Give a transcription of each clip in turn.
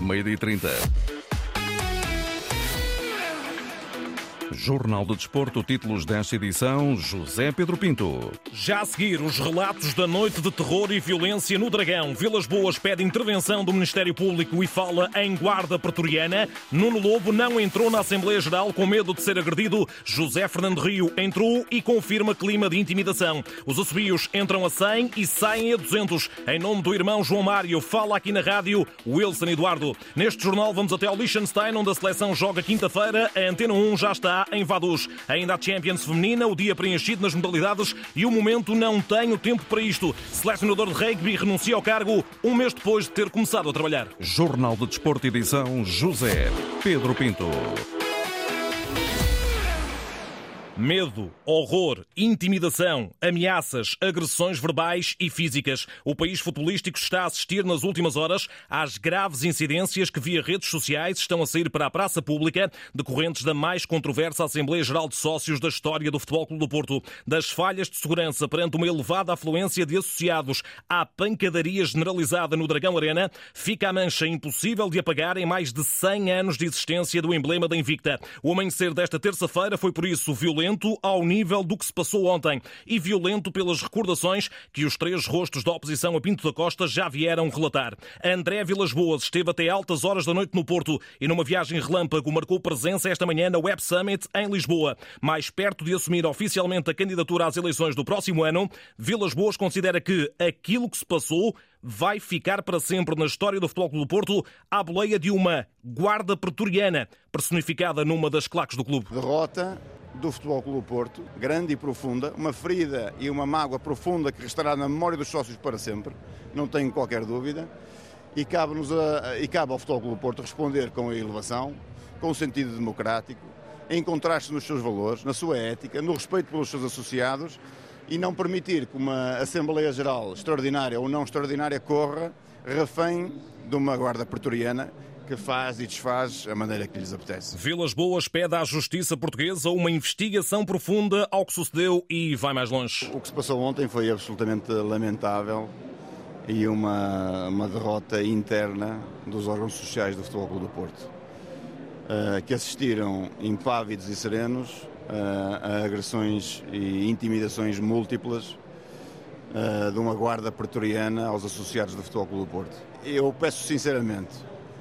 meio-dia e 30. Jornal do Desporto, títulos desta edição, José Pedro Pinto. Já a seguir, os relatos da noite de terror e violência no Dragão. Vilas Boas pede intervenção do Ministério Público e fala em guarda pretoriana. Nuno Lobo não entrou na Assembleia Geral com medo de ser agredido. José Fernando Rio entrou e confirma clima de intimidação. Os assobios entram a 100 e saem a 200. Em nome do irmão João Mário, fala aqui na rádio Wilson Eduardo. Neste jornal vamos até ao Liechtenstein, onde a seleção joga quinta-feira. A Antena 1 já está em Vaduz. Ainda a Champions feminina, o dia preenchido nas modalidades e o momento não tenho tempo para isto. Selecionador de rugby renuncia ao cargo um mês depois de ter começado a trabalhar. Jornal de Desporto, edição José Pedro Pinto. Medo, horror, intimidação, ameaças, agressões verbais e físicas. O país futebolístico está a assistir nas últimas horas às graves incidências que via redes sociais estão a sair para a praça pública, decorrentes da mais controversa Assembleia Geral de Sócios da história do Futebol Clube do Porto, das falhas de segurança perante uma elevada afluência de associados à pancadaria generalizada no Dragão Arena, fica a mancha impossível de apagar em mais de 100 anos de existência do emblema da Invicta. O amanhecer desta terça-feira foi por isso violento violento ao nível do que se passou ontem e violento pelas recordações que os três rostos da oposição a Pinto da Costa já vieram relatar. André Vilas Boas esteve até altas horas da noite no Porto e numa viagem relâmpago marcou presença esta manhã na Web Summit em Lisboa. Mais perto de assumir oficialmente a candidatura às eleições do próximo ano, Vilas Boas considera que aquilo que se passou vai ficar para sempre na história do Futebol Clube do Porto à boleia de uma guarda pretoriana, personificada numa das claques do clube. Derrota do Futebol Clube Porto, grande e profunda, uma ferida e uma mágoa profunda que restará na memória dos sócios para sempre, não tenho qualquer dúvida, e cabe, a, e cabe ao Futebol Clube Porto responder com a elevação, com o sentido democrático, encontrar-se nos seus valores, na sua ética, no respeito pelos seus associados e não permitir que uma Assembleia Geral extraordinária ou não extraordinária corra refém de uma guarda pretoriana que faz e desfaz a maneira que lhes apetece. Vilas Boas pede à justiça portuguesa uma investigação profunda ao que sucedeu e vai mais longe. O que se passou ontem foi absolutamente lamentável e uma, uma derrota interna dos órgãos sociais do Futebol Clube do Porto, uh, que assistiram impávidos e serenos uh, a agressões e intimidações múltiplas uh, de uma guarda pretoriana aos associados do Futebol Clube do Porto. Eu peço sinceramente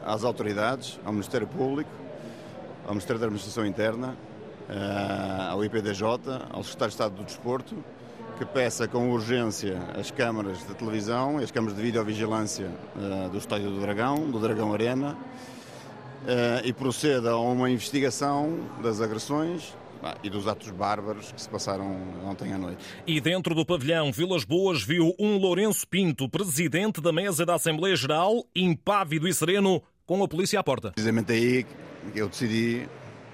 às autoridades, ao Ministério Público, ao Ministério da Administração Interna, eh, ao IPDJ, ao Secretário de Estado do Desporto, que peça com urgência as câmaras de televisão e as câmaras de videovigilância uh, do Estádio do Dragão, do Dragão Arena, uh, e proceda a uma investigação das agressões e dos atos bárbaros que se passaram ontem à noite. E dentro do pavilhão Vilas Boas viu um Lourenço Pinto, presidente da mesa da Assembleia Geral, impávido e sereno, com a polícia à porta. Precisamente aí eu decidi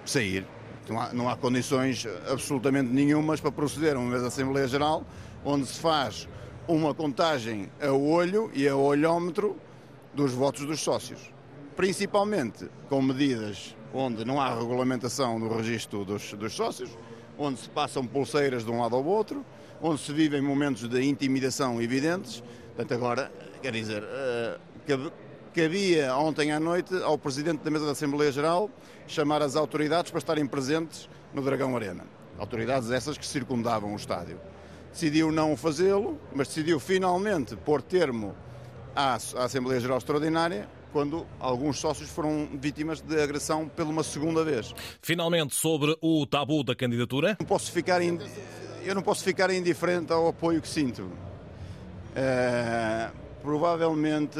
sair. Não há, não há condições absolutamente nenhumas para proceder a uma Assembleia Geral onde se faz uma contagem a olho e a olhómetro dos votos dos sócios. Principalmente com medidas onde não há regulamentação no registro dos, dos sócios, onde se passam pulseiras de um lado ao outro, onde se vivem momentos de intimidação evidentes. Portanto, agora, quer dizer, uh, cabia ontem à noite ao Presidente da Mesa da Assembleia Geral chamar as autoridades para estarem presentes no Dragão Arena. Autoridades essas que circundavam o estádio. Decidiu não fazê-lo, mas decidiu finalmente pôr termo à, Assembleia Geral Extraordinária quando alguns sócios foram vítimas de agressão pela uma segunda vez. Finalmente, sobre o tabu da candidatura? Não posso ficar. Eu não posso ficar indiferente ao apoio que sinto. Uh, provavelmente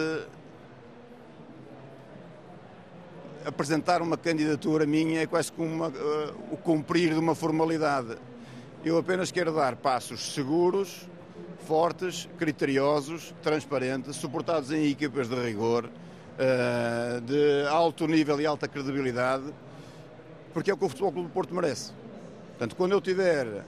apresentar uma candidatura minha é quase como uh, o cumprir de uma formalidade. Eu apenas quero dar passos seguros, fortes, criteriosos, transparentes, suportados em equipas de rigor, uh, de alto nível e alta credibilidade, porque é o que o Futebol Clube do Porto merece. Portanto, quando eu tiver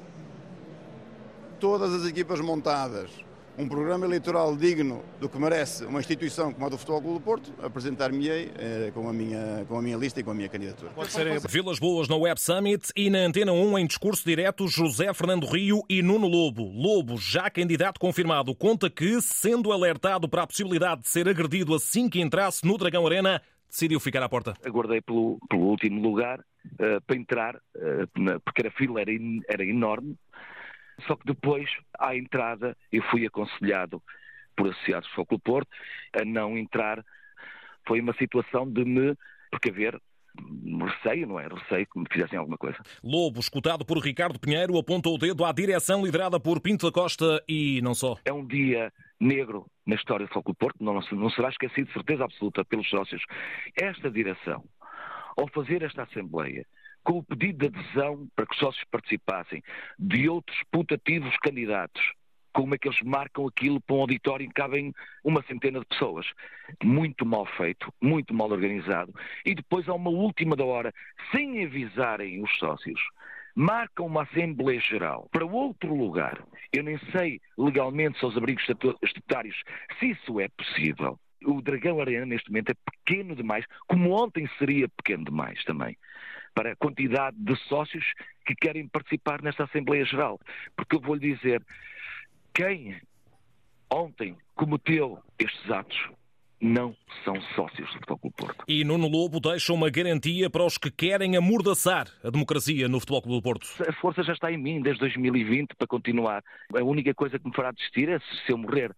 todas as equipas montadas, um programa eleitoral digno do que merece uma instituição como a do Futebol Clube do Porto, apresentar-me-ei eh, com, a minha, com a minha lista e com a minha candidatura. Pode ser Vilas Boas no Web Summit e na Antena 1 em discurso direto José Fernando Rio e Nuno Lobo. Lobo, já candidato confirmado, conta que, sendo alertado para a possibilidade de ser agredido assim que entrasse no Dragão Arena, decidiu ficar à porta? Aguardei pelo, pelo último lugar uh, para entrar, uh, porque a fila era, in, era enorme. Só que depois, à entrada, eu fui aconselhado por associados do Foco Porto a não entrar. Foi uma situação de me precaver receio, não é? Receio que me fizessem alguma coisa. Lobo, escutado por Ricardo Pinheiro, apontou o dedo à direção liderada por Pinto da Costa e não só. É um dia negro na história do Foco Porto, não, não será esquecido de certeza absoluta pelos sócios. Esta direção, ao fazer esta Assembleia, com o pedido de adesão para que os sócios participassem de outros putativos candidatos, como é que eles marcam aquilo para um auditório em que cabem uma centena de pessoas. Muito mal feito, muito mal organizado. E depois, a uma última da hora, sem avisarem os sócios, marcam uma Assembleia Geral para outro lugar. Eu nem sei legalmente se aos abrigos estatutários se isso é possível. O Dragão Arena, neste momento, é pequeno demais, como ontem seria pequeno demais também, para a quantidade de sócios que querem participar nesta Assembleia Geral. Porque eu vou-lhe dizer, quem ontem cometeu estes atos não são sócios do Futebol Clube Porto. E Nuno Lobo deixa uma garantia para os que querem amordaçar a democracia no Futebol Clube Porto. A força já está em mim desde 2020 para continuar. A única coisa que me fará desistir é se eu morrer.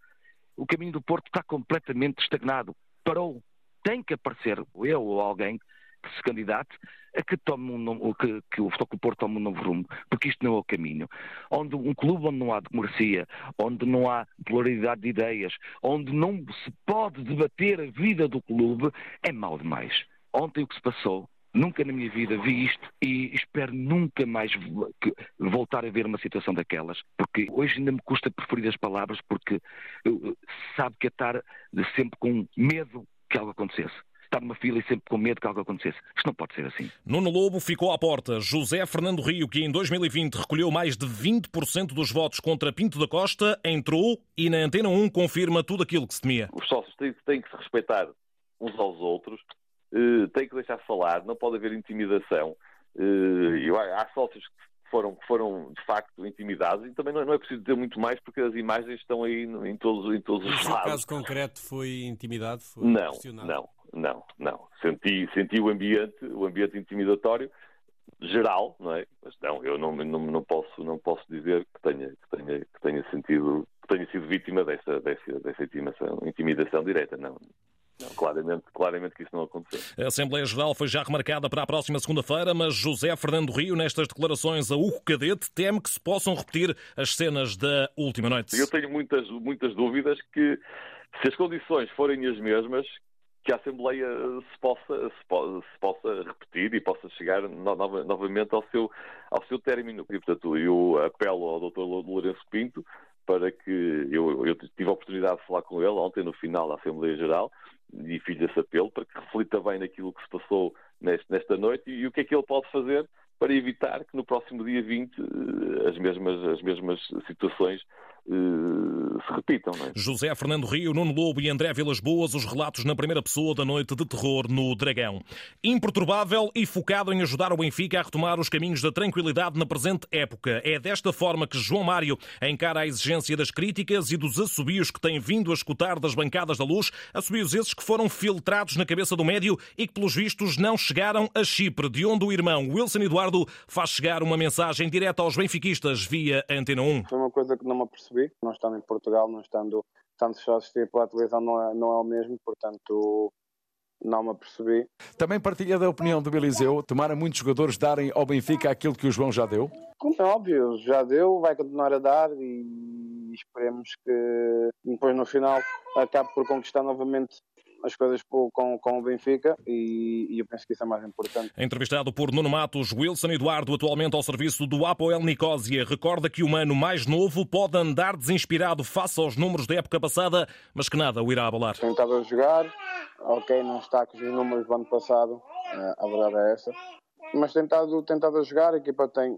O caminho do Porto está completamente estagnado. Parou. Tem que aparecer eu ou alguém que se candidate a que, tome um, que, que o Futebol Porto tome um novo rumo, porque isto não é o caminho. Onde um clube onde não há democracia, onde não há pluralidade de ideias, onde não se pode debater a vida do clube, é mal demais. Ontem o que se passou Nunca na minha vida vi isto e espero nunca mais voltar a ver uma situação daquelas, porque hoje ainda me custa preferir as palavras, porque sabe que é estar sempre com medo que algo acontecesse estar numa fila e sempre com medo que algo acontecesse. Isto não pode ser assim. Nuno Lobo ficou à porta. José Fernando Rio, que em 2020 recolheu mais de 20% dos votos contra Pinto da Costa, entrou e na Antena 1 confirma tudo aquilo que se temia. Os sócios têm, têm que se respeitar uns aos outros, uh, têm que deixar falar, não pode haver intimidação. Uh, há sócios que foram, que foram de facto intimidados e também não, não, é preciso dizer muito mais porque as imagens estão aí em todos, em todos os lados. O caso concreto foi intimidado? Foi não, não, não, não. Senti, senti o ambiente, o ambiente intimidatório geral, não é? Mas não, eu não, não, não posso, não posso dizer que tenha, que tenha, que tenha sentido, que tenha sido vítima dessa, dessa, dessa intimidação, intimidação direta, não. Não, claramente, claramente que isso não aconteceu. A Assembleia Geral foi já remarcada para a próxima segunda-feira, mas José Fernando Rio, nestas declarações a Hugo Cadete, teme que se possam repetir as cenas da última noite. Eu tenho muitas, muitas dúvidas que, se as condições forem as mesmas, que a Assembleia se possa, se, po se possa repetir e possa chegar no, no, novamente ao seu, ao seu término. E, portanto, eu apelo ao Dr. Lourenço Pinto para que eu, eu tive a oportunidade de falar com ele ontem no final da Assembleia Geral e fiz esse apelo para que reflita bem naquilo que se passou neste, nesta noite e, e o que é que ele pode fazer para evitar que no próximo dia 20 eh, as mesmas, as mesmas situações se repitam. É? José Fernando Rio, Nuno Lobo e André Vilas Boas, os relatos na primeira pessoa da noite de terror no Dragão. Imperturbável e focado em ajudar o Benfica a retomar os caminhos da tranquilidade na presente época. É desta forma que João Mário encara a exigência das críticas e dos assobios que tem vindo a escutar das bancadas da luz, assobios esses que foram filtrados na cabeça do médio e que, pelos vistos, não chegaram a Chipre, de onde o irmão Wilson Eduardo faz chegar uma mensagem direta aos benfiquistas via Antena 1. Foi uma coisa que não me apercebi Não estando em Portugal, não estando tanto só assistir pela televisão, não é, não é o mesmo, portanto não me apercebi. Também partilha da opinião do Eliseu, tomara muitos jogadores darem ao Benfica aquilo que o João já deu? Como é óbvio, já deu, vai continuar a dar e esperemos que depois no final acabe por conquistar novamente as coisas com, com o Benfica e, e, eu penso que isso é mais importante. Entrevistado por Nuno Matos, Wilson Eduardo, atualmente ao serviço do Apoel Nicosia, recorda que o mano mais novo pode andar desinspirado face aos números da época passada, mas que nada o irá abalar. Tem estado a jogar, ok, não está com os números do ano passado, eh, a verdade é essa, mas estado a jogar, a equipa tem,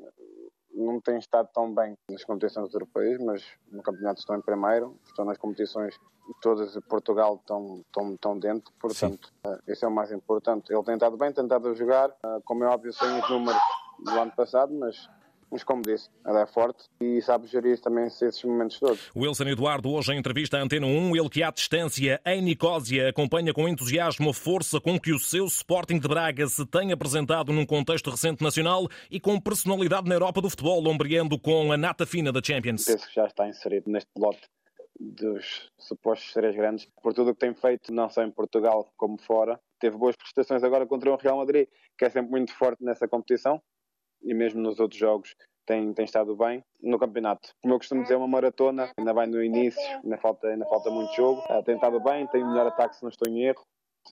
não tem estado tão bem nas competições europeias, mas no campeonato estão em primeiro, estão nas competições todas de Portugal estão, estão, estão dentro, portanto, uh, isso é o mais importante. Ele tem estado bem, tem estado a jogar, uh, como é óbvio, sem os números do ano passado, mas mas como disse, ela é forte e sabe gerir também esses momentos todos. Wilson Eduardo, hoje em entrevista à Antena 1, ele que à distância em Nicósia acompanha com entusiasmo a força com que o seu Sporting de Braga se tem apresentado num contexto recente nacional e com personalidade na Europa do futebol, ombreando com a nata fina da Champions. Penso que já está inserido neste lote dos supostos três grandes, por tudo o que tem feito, não só em Portugal como fora. Teve boas prestações agora contra o Real Madrid, que é sempre muito forte nessa competição, e mesmo nos outros jogos tem, tem estado bem. No campeonato, como eu costumo dizer, é uma maratona, ainda vai no início, ainda falta, ainda falta muito jogo. Uh, tem estado bem, tem o melhor ataque se não estou em erro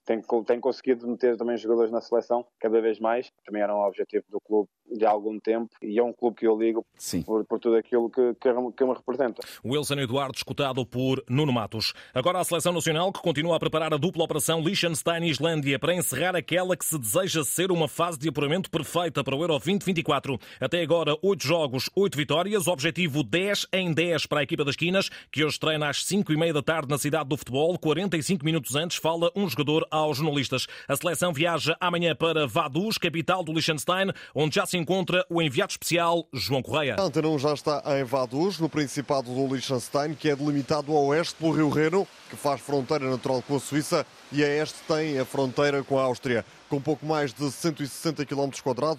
tem, tem conseguido meter também jogadores na seleção cada vez mais. Também era um objetivo do clube de algum tempo e é um clube que eu ligo por, por, tudo aquilo que, que, que me representa. Wilson Eduardo, escutado por Nuno Matos. Agora a seleção nacional que continua a preparar a dupla operação Liechtenstein-Islândia para encerrar aquela que se deseja ser uma fase de apuramento perfeita para o Euro 2024. Até agora, 8 jogos, 8 vitórias, objetivo 10 em 10 para a equipa das Quinas, que hoje treina às 5 e meia da tarde na cidade do futebol. 45 minutos antes fala um jogador aos jornalistas. A seleção viaja amanhã para Vaduz, capital do Liechtenstein, onde já se encontra o enviado especial João Correia. A Antena 1 já está em Vaduz, no Principado do Liechtenstein, que é delimitado a oeste pelo Rio Reno, que faz fronteira natural com a Suíça, e a este tem a fronteira com a Áustria. Com pouco mais de 160 km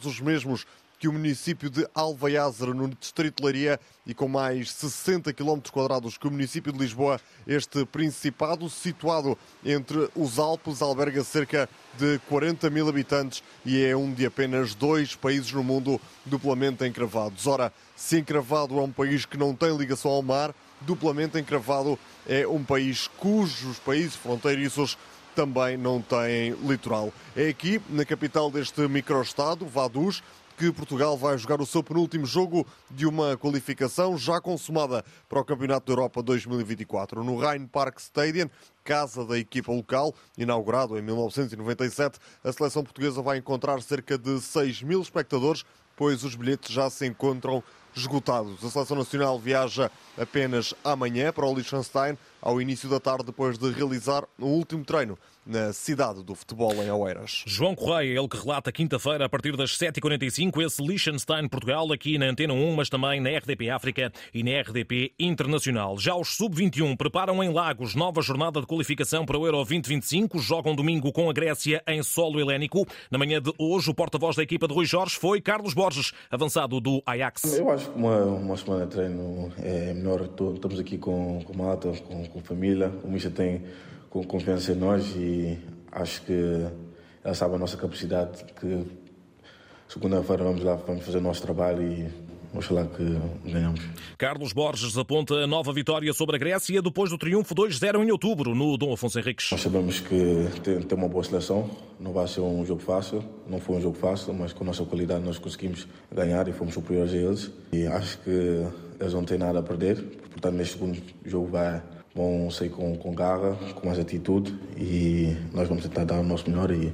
os mesmos que o município de Alvaiázere, no distrito de Leiria, e com mais 60 km quadrados que o município de Lisboa, este principado, situado entre os Alpes, alberga cerca de 40 mil habitantes e é um de apenas dois países no mundo duplamente encravados. Ora, se encravado é um país que não tem ligação ao mar, duplamente encravado é um país cujos países fronteiriços também não têm litoral. É aqui, na capital deste microestado, Vaduz, que Portugal vai jogar o seu penúltimo jogo de uma qualificação já consumada para o Campeonato da Europa 2024. No Rhein Park Stadium, casa da equipa local, inaugurado em 1997, a seleção portuguesa vai encontrar cerca de 6 mil espectadores, pois os bilhetes já se encontram esgotados. A seleção nacional viaja apenas amanhã para o Liechtenstein, ao início da tarde, depois de realizar o último treino na cidade do futebol em Oeiras. João Correia, ele que relata quinta-feira a partir das 7h45 esse Liechtenstein Portugal aqui na Antena 1, mas também na RDP África e na RDP Internacional. Já os Sub-21 preparam em Lagos nova jornada de qualificação para o Euro 2025. Jogam domingo com a Grécia em solo helénico. Na manhã de hoje, o porta-voz da equipa de Rui Jorge foi Carlos Borges, avançado do Ajax. Eu acho uma, uma semana de treino é melhor. Estamos aqui com, com malta, com, com família. O Misha tem com confiança em nós e acho que ela sabe a nossa capacidade que segunda-feira vamos lá, vamos fazer o nosso trabalho e Oxalá que ganhamos. Carlos Borges aponta a nova vitória sobre a Grécia depois do triunfo 2-0 em outubro no Dom Afonso Henriques. Nós sabemos que tem, tem, uma boa seleção, não vai ser um jogo fácil, não foi um jogo fácil, mas com a nossa qualidade nós conseguimos ganhar e fomos superiores a eles. E acho que eles não têm nada a perder, portanto neste segundo jogo vai vão sair com, com garra, com mais atitude e nós vamos tentar dar o nosso melhor e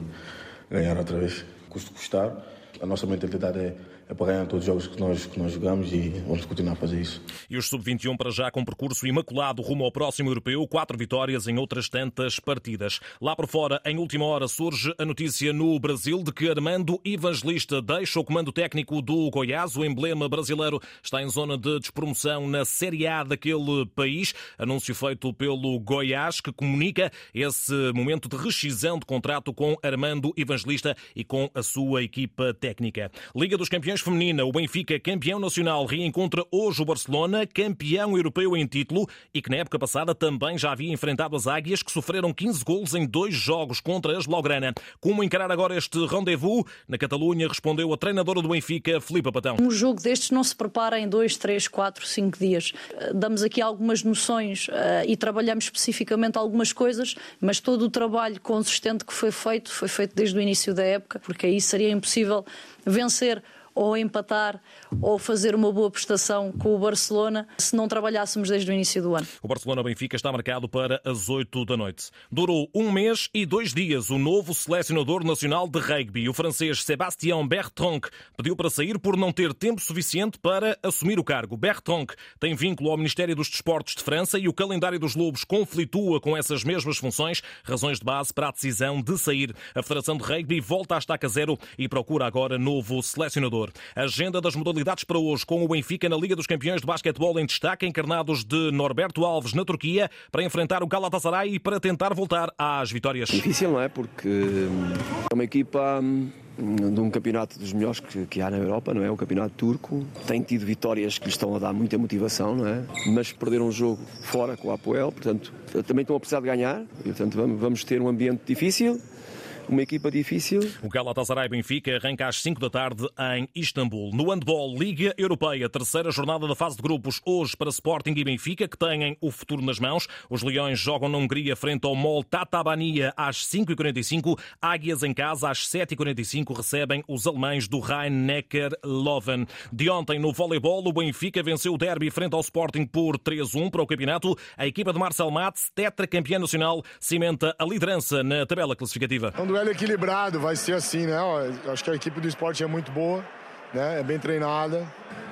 ganhar outra vez. Custo custar. A nossa mentalidade é ganhar todos os jogos que nós, que nós jogamos e vamos continuar a fazer isso. E os sub-21 para já com percurso imaculado rumo ao próximo europeu, quatro vitórias em outras tantas partidas. Lá por fora, em última hora, surge a notícia no Brasil de que Armando Evangelista deixa o comando técnico do Goiás. O emblema brasileiro está em zona de despromoção na Série A daquele país. Anúncio feito pelo Goiás, que comunica esse momento de rescisão de contrato com Armando Evangelista e com a sua equipa técnica. Liga dos Campeões feminina, o Benfica, campeão nacional, reencontra hoje o Barcelona, campeão europeu em título e que na época passada também já havia enfrentado as Águias, que sofreram 15 golos em dois jogos contra as Blaugrana. Como encarar agora este rendezvous? Na Catalunha respondeu a treinadora do Benfica, Filipe Patão. Um jogo destes não se prepara em dois, três, quatro, cinco dias. Eh, damos aqui algumas noções uh, e trabalhamos especificamente algumas coisas, mas todo o trabalho consistente que foi feito foi feito desde o início da época, porque aí seria impossível vencer ou empatar ou fazer uma boa prestação com o Barcelona se não trabalhássemos desde o início do ano. O Barcelona-Benfica está marcado para as 8 da noite. Durou um mês e dois dias o novo selecionador nacional de rugby, o francês Sébastien Bertrand, pediu para sair por não ter tempo suficiente para assumir o cargo. Bertrand tem vínculo ao Ministério dos Desportos de França e o calendário dos Lobos conflitua com essas mesmas funções, razões de base para a decisão de sair. A Federação de Rugby volta à estaca zero e procura agora novo selecionador. Agenda das modalidades para hoje, com o Benfica na Liga dos Campeões de Basquetebol em destaque, encarnados de Norberto Alves na Turquia, para enfrentar o Galatasaray e para tentar voltar às vitórias. Difícil, não é? Porque hum, é uma equipa hum, de um campeonato dos melhores que, que, há na Europa, não é? O campeonato turco. Tem tido vitórias que lhe estão a dar muita motivação, não é? Mas perderam um jogo fora com o Apoel, portanto, também estão a precisar de ganhar. E, portanto, vamos, vamos ter um ambiente difícil uma equipa difícil. O Galatasaray Benfica arranca às 5 da tarde em Istambul. No handball, Liga Europeia, terceira jornada da fase de grupos, hoje para Sporting e Benfica, que têm o futuro nas mãos. Os Leões jogam na Hungria frente ao MOL Tatabania às 5h45. Águias em casa às 7h45 recebem os alemães do Rhein-Neckar Loven. De ontem, no voleibol, o Benfica venceu o derby frente ao Sporting por 3-1 para o campeonato. A equipa de Marcel Matz, tetracampeã nacional, cimenta a liderança na tabela classificativa duelo equilibrado, vai ser assim, né? Acho que a equipe do esporte é muito boa, né? É bem treinada.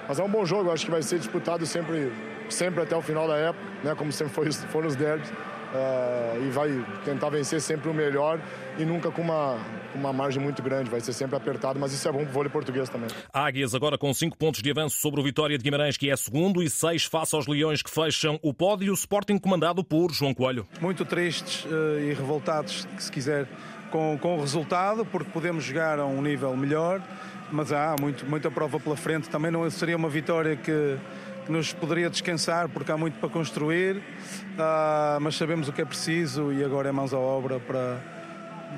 Mas é um bom jogo, acho que vai ser disputado sempre, sempre até o final da época, né? Como sempre foi, foram os derbys. Uh, e vai tentar vencer sempre o melhor e nunca com uma, uma margem muito grande. Vai ser sempre apertado, mas isso é bom para o vôlei português também. Águias agora com 5 pontos de avanço sobre o Vitória de Guimarães, que é segundo, e 6 face aos Leões, que fecham o pódio. Sporting comandado por João Coelho. Muito tristes uh, e revoltados, se quiser, com, com o resultado, porque podemos jogar a um nível melhor, mas há muito, muita prova pela frente. Também não seria uma vitória que, que nos poderia descansar, porque há muito para construir, uh, mas sabemos o que é preciso e agora é mãos à obra para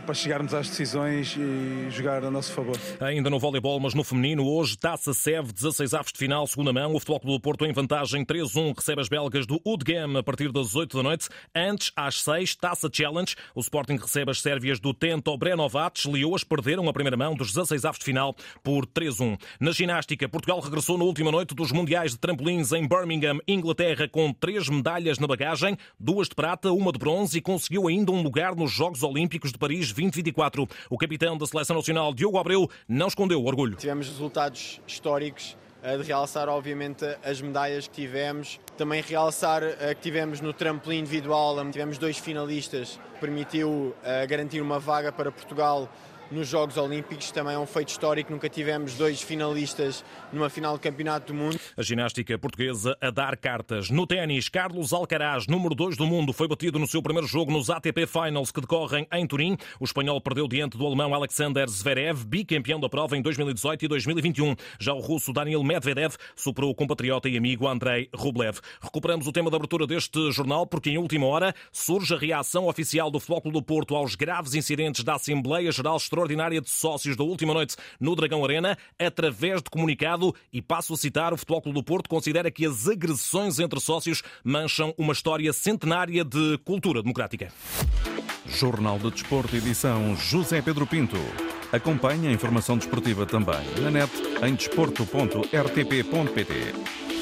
para chegarmos às decisões e jogar a nosso favor. Ainda no voleibol, mas no feminino, hoje Taça Sev, 16 aves de final, segunda mão. O Futebol Clube do Porto em vantagem 3-1 recebe as belgas do Udgame a partir das 8 da noite. Antes, às 6, Taça Challenge. O Sporting recebe as sérvias do Tento Brenovac. Leoas perderam a primeira mão dos 16 aves de final por 3-1. Na ginástica, Portugal regressou na última noite dos Mundiais de Trampolins em Birmingham, Inglaterra, com três medalhas na bagagem, duas de prata, uma de bronze e conseguiu ainda um lugar nos Jogos Olímpicos de Paris 2024. O capitão da Seleção Nacional, Diogo Abreu, não escondeu o orgulho. Tivemos resultados históricos eh, de realçar, obviamente, as medalhas que tivemos. Também realçar eh, que tivemos no trampolim individual, tivemos dois finalistas, permitiu eh, garantir uma vaga para Portugal nos Jogos Olímpicos. Também é um feito histórico, nunca tivemos dois finalistas numa final do Campeonato do Mundo. A ginástica portuguesa a dar cartas. No ténis, Carlos Alcaraz, número 2 do mundo, foi batido no seu primeiro jogo nos ATP Finals que decorrem em Turim. O espanhol perdeu diante do alemão Alexander Zverev, bicampeão da prova em 2018 e 2021. Já o russo Daniel Medvedev superou o compatriota e amigo Andrei Rublev. Recuperamos o tema da abertura deste jornal porque em última hora surge a reação oficial do Futebol do Porto aos graves incidentes da Assembleia Geral extraordinária de sócios da última noite no Dragão Arena, através de comunicado, e passo a citar, o Futebol Clube do Porto considera que as agressões entre sócios mancham uma história centenária de cultura democrática. Jornal de Desporto, edição José Pedro Pinto. Acompanhe a informação desportiva também na net em desporto.rtp.pt.